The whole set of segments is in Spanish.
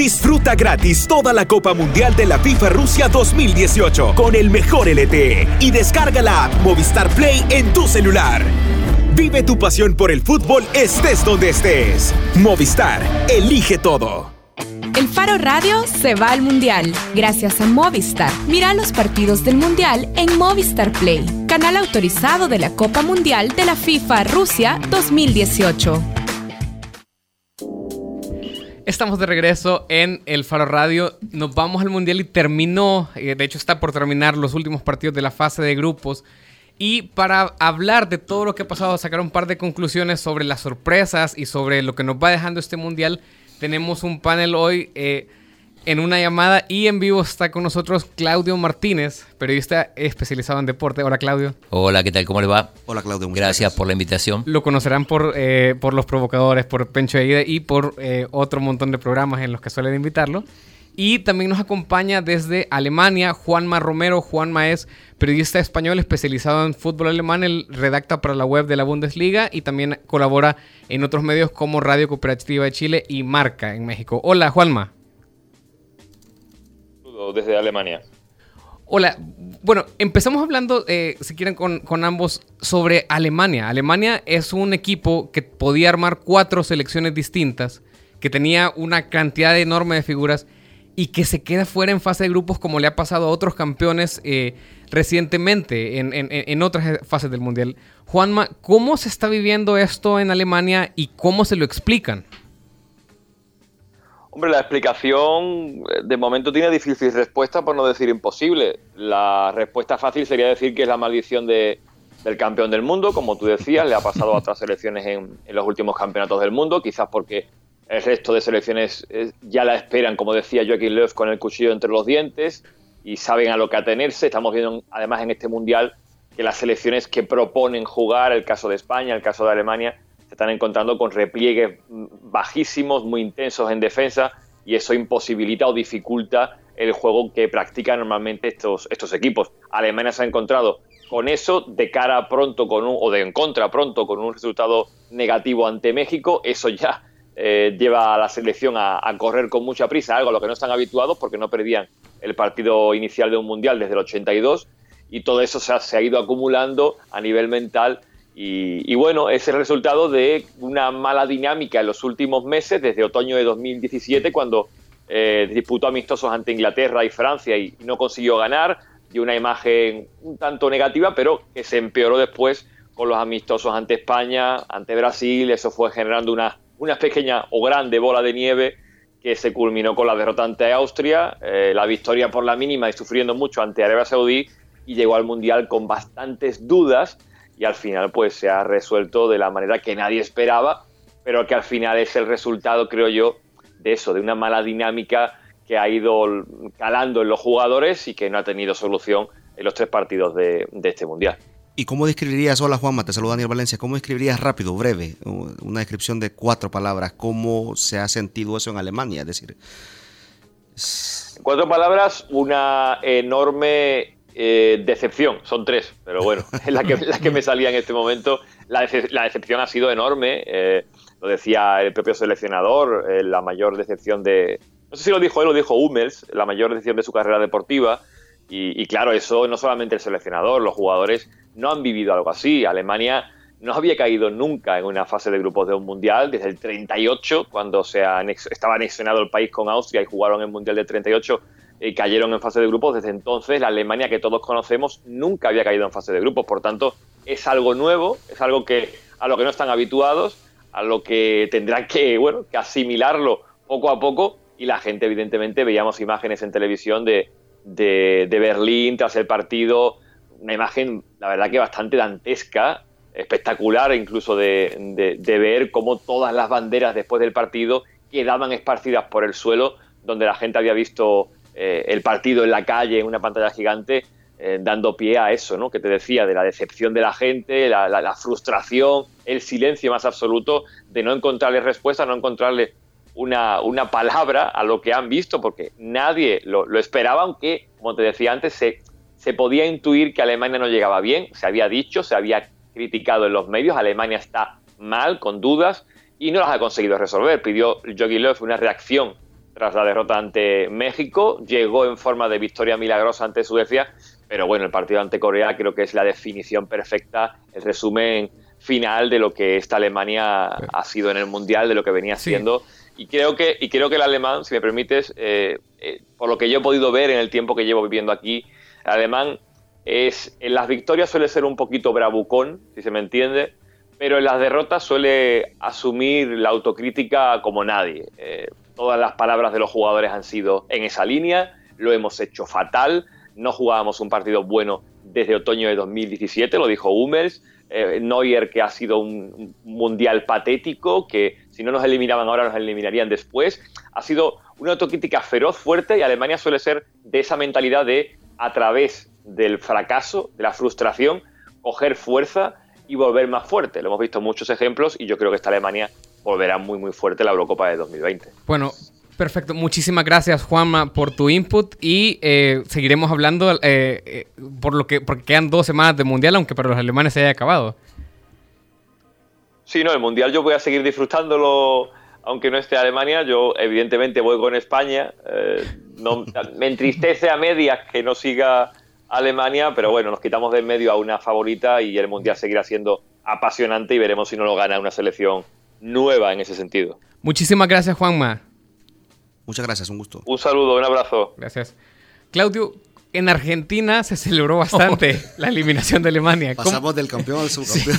Disfruta gratis toda la Copa Mundial de la FIFA Rusia 2018 con el mejor LTE y descarga la Movistar Play en tu celular. Vive tu pasión por el fútbol estés donde estés. Movistar, elige todo. El Faro Radio se va al Mundial gracias a Movistar. Mira los partidos del Mundial en Movistar Play, canal autorizado de la Copa Mundial de la FIFA Rusia 2018. Estamos de regreso en el Faro Radio. Nos vamos al Mundial y terminó, eh, de hecho está por terminar los últimos partidos de la fase de grupos. Y para hablar de todo lo que ha pasado, sacar un par de conclusiones sobre las sorpresas y sobre lo que nos va dejando este Mundial, tenemos un panel hoy. Eh, en una llamada y en vivo está con nosotros Claudio Martínez, periodista especializado en deporte. Hola Claudio. Hola, ¿qué tal? ¿Cómo le va? Hola Claudio. Gracias, gracias, por la invitación. Lo conocerán por, eh, por Los Provocadores, por Pencho de Ida y por eh, otro montón de programas en los que suelen invitarlo. Y también nos acompaña desde Alemania Juanma Romero. Juanma es periodista español especializado en fútbol alemán. Él redacta para la web de la Bundesliga y también colabora en otros medios como Radio Cooperativa de Chile y Marca en México. Hola Juanma desde Alemania. Hola, bueno, empezamos hablando, eh, si quieren, con, ambos sobre Alemania. Alemania es un equipo que podía armar cuatro selecciones distintas, que tenía una cantidad enorme de figuras y que se queda fuera en fase de grupos como le ha pasado a otros campeones eh, recientemente en, en, otras fases del Mundial. Juanma, ¿cómo se está viviendo esto en Alemania y cómo se lo explican? Hombre, la explicación eh, de momento tiene difícil respuesta, por no decir imposible. La respuesta fácil sería decir que es la maldición de, del campeón del mundo, como tú decías, le ha pasado a otras selecciones en, los últimos campeonatos del mundo, quizás porque el resto de selecciones eh, ya la esperan, como decía Joaquín Löw, con el cuchillo entre los dientes y saben a lo que atenerse. Estamos viendo además en este mundial que las selecciones que proponen jugar, el caso de España, el caso de Alemania, se están encontrando con repliegues bajísimos, muy intensos en defensa, y eso imposibilita o dificulta el juego que practican normalmente estos, estos equipos. Alemania se ha encontrado con eso de cara pronto con un, o de en contra pronto con un resultado negativo ante México. Eso ya eh, lleva a la selección a, correr con mucha prisa, algo a lo que no están habituados porque no perdían el partido inicial de un mundial desde el 82 y todo eso se se ha ido acumulando a nivel mental y, bueno, es el resultado de una mala dinámica en los últimos meses, desde otoño de 2017, cuando eh, disputó amistosos ante Inglaterra y Francia y, no consiguió ganar, y una imagen un tanto negativa, pero que se empeoró después con los amistosos ante España, ante Brasil, eso fue generando una, una pequeña o grande bola de nieve que se culminó con la derrota ante Austria, eh, la victoria por la mínima y sufriendo mucho ante Arabia Saudí, y llegó al Mundial con bastantes dudas y al final pues se ha resuelto de la manera que nadie esperaba, pero que al final es el resultado, creo yo, de eso, de una mala dinámica que ha ido calando en los jugadores y que no ha tenido solución en los tres partidos de, este Mundial. ¿Y cómo describirías, hola Juanma, te saluda Daniel Valencia, cómo describirías rápido, breve, una descripción de cuatro palabras, cómo se ha sentido eso en Alemania? Es decir... cuatro palabras, una enorme eh, decepción, son tres, pero bueno, es la que, la que me salía en este momento. La, decepción ha sido enorme, eh, lo decía el propio seleccionador, eh, la mayor decepción de... No sé si lo dijo él o lo dijo Hummels, la mayor decepción de su carrera deportiva. Y, claro, eso no solamente el seleccionador, los jugadores no han vivido algo así. Alemania no había caído nunca en una fase de grupos de un mundial desde el 38, cuando se estaba anexionado el país con Austria y jugaron el mundial del 38 y cayeron en fase de grupos. Desde entonces, la Alemania que todos conocemos nunca había caído en fase de grupos. Por tanto, es algo nuevo, es algo que a lo que no están habituados, a lo que tendrán que, bueno, que asimilarlo poco a poco. Y la gente, evidentemente, veíamos imágenes en televisión de, de, Berlín tras el partido, una imagen, la verdad que bastante dantesca, espectacular incluso de, de ver cómo todas las banderas después del partido quedaban esparcidas por el suelo, donde la gente había visto eh, el partido en la calle, en una pantalla gigante, eh, dando pie a eso, ¿no? Que te decía, de la decepción de la gente, la, frustración, el silencio más absoluto de no encontrarle respuesta, no encontrarle una, una palabra a lo que han visto, porque nadie lo, esperaba, aunque, como te decía antes, se, se podía intuir que Alemania no llegaba bien, se había dicho, se había criticado en los medios, Alemania está mal, con dudas, y no las ha conseguido resolver. Pidió Jogi Löw una reacción tras la derrota ante México. Llegó en forma de victoria milagrosa ante Suecia, pero bueno, el partido ante Corea creo que es la definición perfecta, el resumen final de lo que esta Alemania ha sido en el Mundial, de lo que venía siendo. Y creo que, y creo que el alemán, si me permites, eh, eh, por lo que yo he podido ver en el tiempo que llevo viviendo aquí, el alemán es en las victorias suele ser un poquito bravucón, si se me entiende, pero en las derrotas suele asumir la autocrítica como nadie. Eh, todas las palabras de los jugadores han sido en esa línea, lo hemos hecho fatal, no jugábamos un partido bueno desde otoño de 2017, lo dijo Hummels, eh, Neuer que ha sido un, mundial patético, que si no nos eliminaban ahora nos eliminarían después. Ha sido una autocrítica feroz, fuerte y Alemania suele ser de esa mentalidad de a través del fracaso, de la frustración, coger fuerza y volver más fuerte. Lo hemos visto muchos ejemplos y yo creo que esta Alemania volverá muy muy fuerte la Eurocopa de 2020. Bueno, Perfecto, muchísimas gracias Juanma por tu input y eh, seguiremos hablando eh, eh, por lo que porque quedan dos semanas de mundial, aunque para los alemanes se haya acabado. Sí, no, el mundial yo voy a seguir disfrutándolo, aunque no esté Alemania. Yo evidentemente voy con España. no, me entristece a medias que no siga Alemania, pero bueno, nos quitamos de en medio a una favorita y el mundial seguirá siendo apasionante y veremos si no lo gana una selección nueva en ese sentido. Muchísimas gracias, Juanma. Muchas gracias, un gusto. Un saludo, un abrazo. Gracias. Claudio, en Argentina se celebró bastante la eliminación de Alemania. Pasamos del campeón al subcampeón.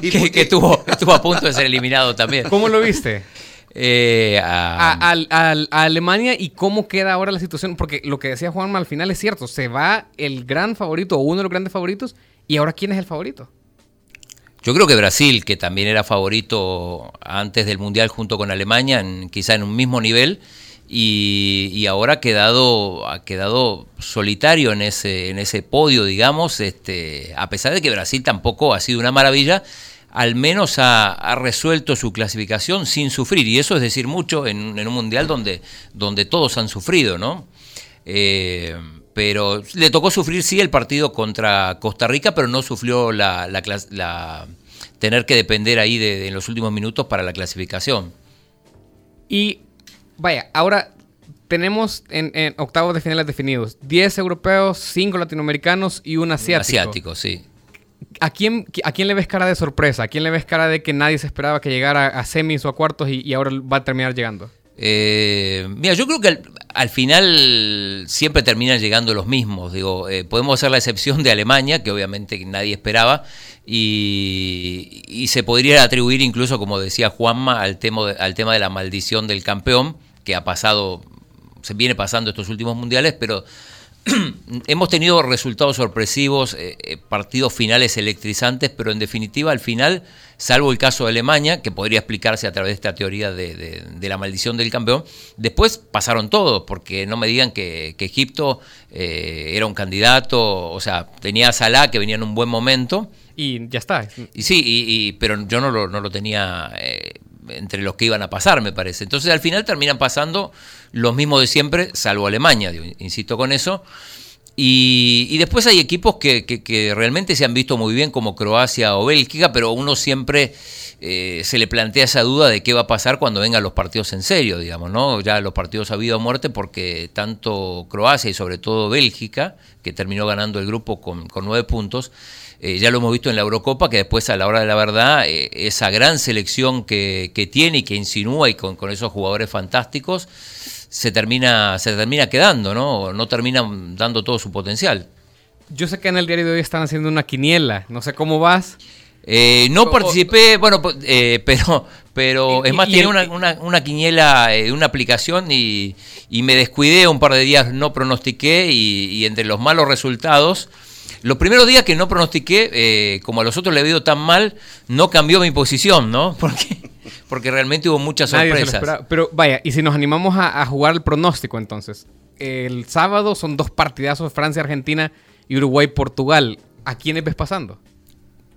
y que, estuvo, estuvo a punto de ser eliminado también. ¿Cómo lo viste? Eh, a, Alemania y cómo queda ahora la situación, porque lo que decía Juanma al final es cierto, se va el gran favorito o uno de los grandes favoritos y ahora ¿quién es el favorito? Yo creo que Brasil, que también era favorito antes del Mundial junto con Alemania, quizá en un mismo nivel, y, ahora ha quedado, ha quedado solitario en ese, en ese podio, digamos, este, a pesar de que Brasil tampoco ha sido una maravilla, al menos ha, resuelto su clasificación sin sufrir, y eso es decir mucho en, un mundial donde, donde todos han sufrido, ¿no? Eh, pero le tocó sufrir sí el partido contra Costa Rica, pero no sufrió la, la, tener que depender ahí de, en los últimos minutos para la clasificación. Y vaya, ahora tenemos en, octavos de finales definidos 10 europeos, 5 latinoamericanos y un asiático. asiático, sí. ¿A quién, ¿A quién le ves cara de sorpresa? ¿A quién le ves cara de que nadie se esperaba que llegara a semis o a cuartos y, ahora va a terminar llegando? Eh, mira, yo creo que al, final siempre terminan llegando los mismos. Digo, eh, podemos hacer la excepción de Alemania, que obviamente nadie esperaba, y, y, se podría atribuir incluso, como decía Juanma, al tema, al tema de la maldición del campeón, que ha pasado, se viene pasando estos últimos mundiales, pero hemos tenido resultados sorpresivos, eh, eh, partidos finales electrizantes, pero en definitiva al final, salvo el caso de Alemania, que podría explicarse a través de esta teoría de, la maldición del campeón, después pasaron todos, porque no me digan que, Egipto eh, era un candidato, o sea, tenía a Salah que venía en un buen momento. Y ya está. Y sí, y, pero yo no lo, no lo tenía entre los que iban a pasar, me parece. Entonces al final terminan pasando los mismos de siempre, salvo Alemania, insisto con eso. Y, después hay equipos que, realmente se han visto muy bien, como Croacia o Bélgica, pero uno siempre eh, se le plantea esa duda de qué va a pasar cuando vengan los partidos en serio, digamos, ¿no? Ya los partidos ha habido muerte, porque tanto Croacia y sobre todo Bélgica, que terminó ganando el grupo con, con nueve puntos, eh, ya lo hemos visto en la Eurocopa, que después a la hora de la verdad, eh, esa gran selección que, tiene y que insinúa y con, esos jugadores fantásticos, se termina, se termina quedando, ¿no? No termina dando todo su potencial. Yo sé que en el diario de hoy están haciendo una quiniela, no sé cómo vas. Eh, no participé, bueno, pero, pero es más, tiene una, una, una, quiniela de una aplicación y, me descuidé un par de días, no pronostiqué y entre los malos resultados los primeros días que no pronostiqué, eh, como a los otros le he ido tan mal, no cambió mi posición, ¿no? Porque, porque realmente hubo muchas sorpresas. Pero vaya, y si nos animamos a, jugar el pronóstico entonces. El sábado son dos partidazos, Francia, Argentina y Uruguay, Portugal. ¿A quiénes ves pasando?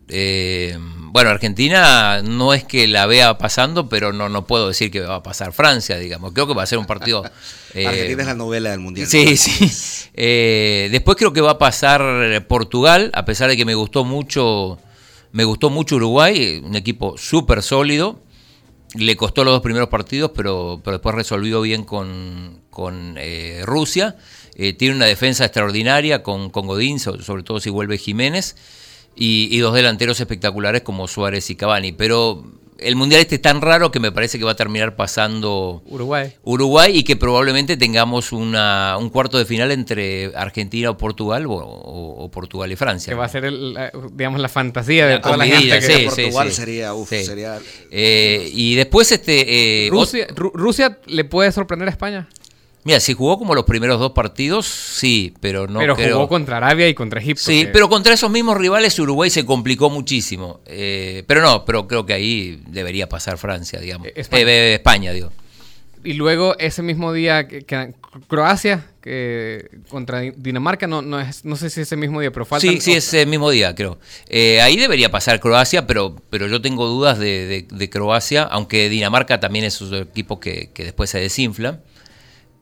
Eh, bueno, Argentina no es que la vea pasando, pero no, no puedo decir que va a pasar Francia, digamos. Creo que va a ser un partido. Eh, Argentina es la novela del mundial. Sí, sí. Eh, después creo que va a pasar Portugal, a pesar de que me gustó mucho, me gustó mucho Uruguay, un equipo súper sólido. le costó los dos primeros partidos, pero, pero después resolvió bien con, con eh, Rusia. Eh, tiene una defensa extraordinaria con, con Godín, sobre todo si vuelve Jiménez, y, y, dos delanteros espectaculares como Suárez y Cavani. Pero el mundial este es tan raro que me parece que va a terminar pasando Uruguay. Uruguay y que probablemente tengamos una, un cuarto de final entre Argentina o Portugal o, o, Portugal y Francia. Que va a ser, el, la, digamos, la fantasía de la toda la gente. Sí, que Portugal sí, sería, uf, sí. sería... Eh, y después este... Eh, Rusia, Rusia le puede sorprender a España. Mira, si jugó como los primeros dos partidos, sí, pero no Pero creo... jugó contra Arabia y contra Egipto. Sí, que... pero contra esos mismos rivales Uruguay se complicó muchísimo. Eh, pero no, pero creo que ahí debería pasar Francia, digamos. Eh, España. Eh, España, digo. Y luego ese mismo día que, que Croacia que contra Dinamarca no, no es no sé si ese mismo día, pero falta Sí, sí, ese mismo día, creo. Eh, ahí debería pasar Croacia, pero, pero yo tengo dudas de, de, de Croacia, aunque Dinamarca también es un equipo que, que después se desinfla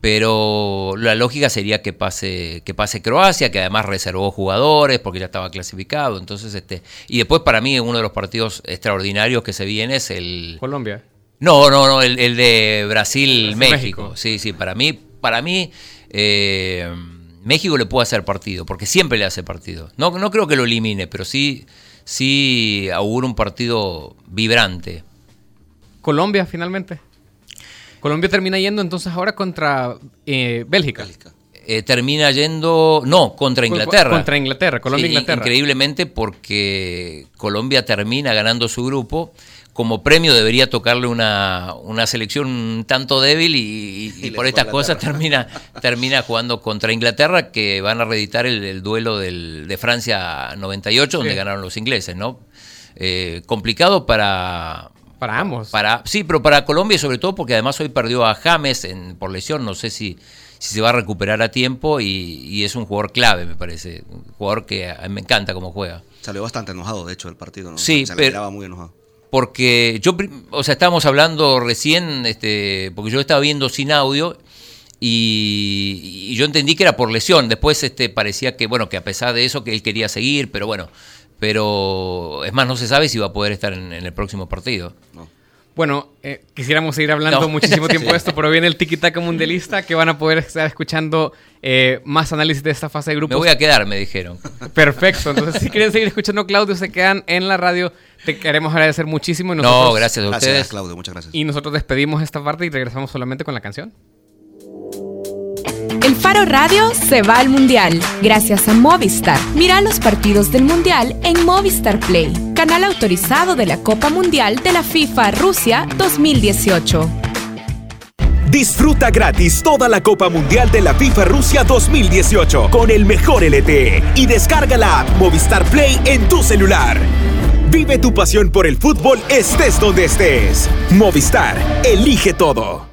pero la lógica sería que pase que pase Croacia, que además reservó jugadores porque ya estaba clasificado, entonces este y después para mí uno de los partidos extraordinarios que se viene es el Colombia. No, no, no, el, el de Brasil, Brasil México. México. Sí, sí, para mí para mí eh, México le puede hacer partido, porque siempre le hace partido. No, no creo que lo elimine, pero sí sí augura un partido vibrante. Colombia finalmente. Colombia termina yendo entonces ahora contra eh, Bélgica. Bélgica. Eh, termina yendo, no, contra Inglaterra. Contra Inglaterra, Colombia Sí, Inglaterra. Increíblemente porque Colombia termina ganando su grupo. Como premio debería tocarle una, una selección un tanto débil y, y- Y y le por estas cosas termina, termina jugando contra Inglaterra, que van a reeditar el, el duelo del, de Francia 98, donde Sí. ganaron los ingleses, ¿no? Eh, complicado para, Para ambos. para, sí, pero para Colombia y sobre todo porque además hoy perdió a James en, por lesión, no sé si, si se va a recuperar a tiempo y, y es un jugador clave, me parece. Un jugador que a mí me encanta cómo juega. Salió bastante enojado, de hecho, del partido. ¿no? Sí, Se pero- miraba muy enojado. Porque yo, pri- o sea, estábamos hablando recién, este, porque yo estaba viendo sin audio y, y yo entendí que era por lesión. Después este, parecía que, bueno, que a pesar de eso que él quería seguir, pero bueno, pero es más, no se sabe si va a poder estar en, en el próximo partido. No. Bueno, eh, quisiéramos seguir hablando No. muchísimo tiempo Sí. de esto, pero viene el tiki-taka mundialista que van a poder estar escuchando eh, más análisis de esta fase de Me grupos. voy a quedar, me dijeron. Perfecto. Entonces, si quieren seguir escuchando a Claudio, se quedan en la radio. Te queremos agradecer muchísimo. Y No, gracias a Gracias, ustedes. Claudio, muchas gracias. Y nosotros despedimos esta parte y regresamos solamente con la canción. El Faro Radio se va al Mundial gracias a Movistar. Mira los partidos del Mundial en Movistar Play, canal autorizado de la Copa Mundial de la FIFA Rusia 2018. Disfruta gratis toda la Copa Mundial de la FIFA Rusia 2018 con el mejor LTE y descarga la Movistar Play en tu celular. Vive tu pasión por el fútbol estés donde estés. Movistar, elige todo.